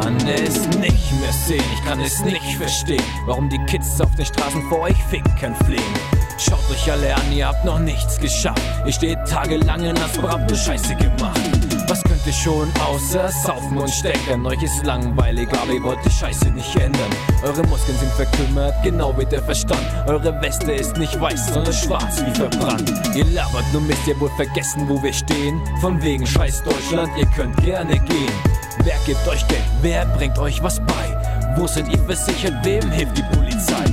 kann es nicht mehr sehen, ich kann es nicht verstehen, warum die Kids auf den Straßen vor euch ficken flehen. Schaut euch alle an, ihr habt noch nichts geschafft. Ihr steht tagelang in nur Scheiße gemacht. Was könnt ihr schon außer saufen und stecken? Euch ist langweilig, aber ihr wollt die Scheiße nicht ändern. Eure Muskeln sind verkümmert, genau wie der Verstand. Eure Weste ist nicht weiß, sondern schwarz wie verbrannt. Ihr labert nur Mist, ihr wohl vergessen, wo wir stehen. Von wegen Scheiß Deutschland, ihr könnt gerne gehen. Wer gibt euch Geld? Wer bringt euch was bei? Wo seid ihr versichert? Wem hilft die Polizei?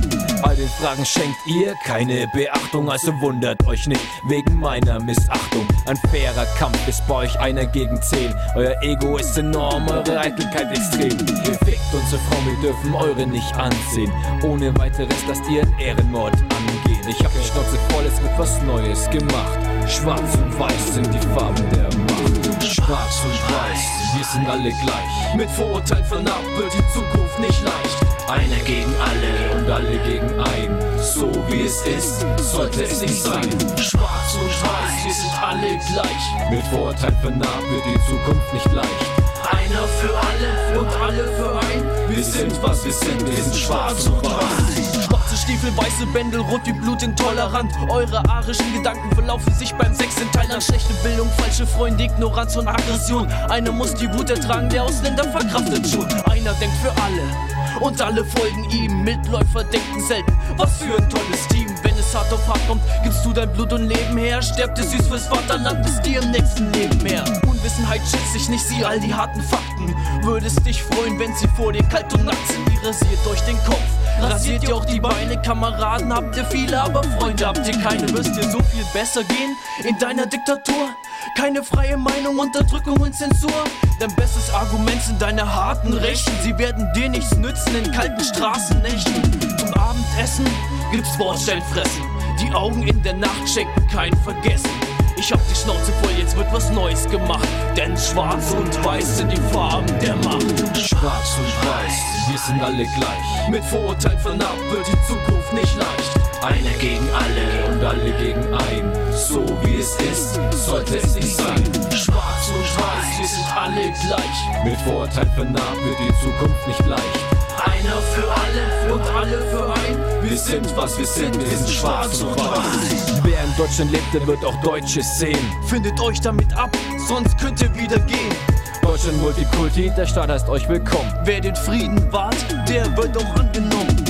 All den Fragen schenkt ihr keine Beachtung, also wundert euch nicht wegen meiner Missachtung. Ein fairer Kampf ist bei euch einer gegen zehn. Euer Ego ist enorm, eure Eitelkeit extrem. Ihr fickt unsere Frau, wir dürfen eure nicht ansehen. Ohne weiteres lasst ihr einen Ehrenmord angehen. Ich hab die Schnauze voll, es wird was Neues gemacht. Schwarz und Weiß sind die Farben der Macht. Schwarz und Weiß, wir sind alle gleich. Mit Vorurteil vernarbt wird die Zukunft nicht leicht. Einer gegen alle und alle gegen ein. So wie es ist, sollte es nicht sein. Schwarz und Weiß, wir sind alle gleich. Mit Vorurteil vernarbt wird die Zukunft nicht leicht. Einer für alle und alle für ein. Wir sind was wir sind, wir sind schwarz und weiß. Stiefel, weiße Bändel, rot wie Blut intolerant. Eure arischen Gedanken verlaufen sich beim Sex in Thailand. Schlechte Bildung, falsche Freunde, Ignoranz und Aggression. Einer muss die Wut ertragen, der Ausländer verkraftet schon. Einer denkt für alle und alle folgen ihm. Mitläufer denken selten, was für ein tolles Team. Wenn es hart auf hart kommt, gibst du dein Blut und Leben her. Sterbt es süß fürs Vaterland, ist dir im nächsten Leben mehr. Unwissenheit schützt sich nicht, sieh all die harten Fakten. Würdest dich freuen, wenn sie vor dir kalt und nackt sind. Ihr rasiert euch den Kopf. Rasiert ihr auch die Beine, Kameraden habt ihr viele, aber Freunde habt ihr keine. Wirst dir so viel besser gehen in deiner Diktatur? Keine freie Meinung, Unterdrückung und Zensur. Dein bestes Argument sind deine harten Rechten. Sie werden dir nichts nützen in kalten Straßennächten. Zum Abendessen gibt's Bordstellfressen. Die Augen in der Nacht schenken kein Vergessen. Ich hab die Schnauze voll, jetzt wird was Neues gemacht. Denn schwarz und weiß sind die Farben der Macht. Schwarz und weiß, wir sind alle gleich. Mit Vorurteil vernarbt wird die Zukunft nicht leicht. Einer gegen alle und alle gegen ein. So wie es ist, sollte es nicht sein. Schwarz und weiß, wir sind alle gleich. Mit Vorurteil vernarbt wird die Zukunft nicht leicht. Einer für alle und alle für ein. Wir sind was wir sind, wir sind schwarz und weiß. Wer in Deutschland lebt, der wird auch Deutsches sehen. Findet euch damit ab, sonst könnt ihr wieder gehen. Deutschland Multikulti, der Staat heißt euch willkommen. Wer den Frieden wahrt, der wird auch angenommen.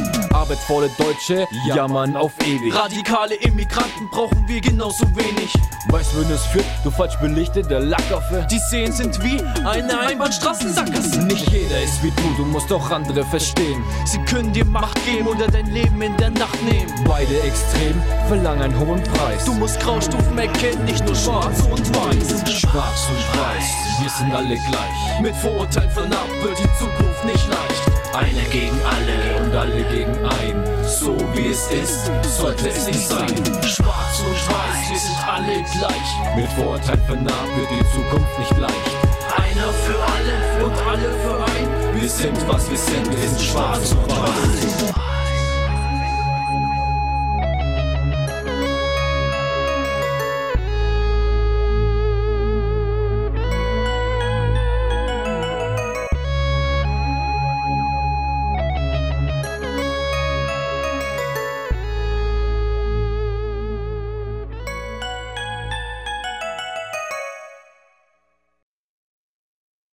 Arbeitsvolle Deutsche jammern auf ewig. Radikale Immigranten brauchen wir genauso wenig. Weißt du, wenn es führt, du falsch belichteter Lackaffe. Die Szenen sind wie eine Einbahnstraßensackgasse. Nicht jeder ist wie du, du musst auch andere verstehen. Sie können dir Macht geben oder dein Leben in der Nacht nehmen. Beide extrem verlangen einen hohen Preis. Du musst Graustufen erkennen, nicht nur schwarz und weiß. Schwarz und weiß, wir sind alle gleich. Mit Vorurteil vernarbt wird die Zukunft nicht leicht. Einer gegen alle und alle gegen ein. So wie es ist, sollte es nicht sein. Schwarz und weiß, wir sind alle gleich. Mit Vorurteil vernarbt wird die Zukunft nicht leicht. Einer für alle und alle für ein. Wir sind was wir sind, wir sind schwarz und weiß.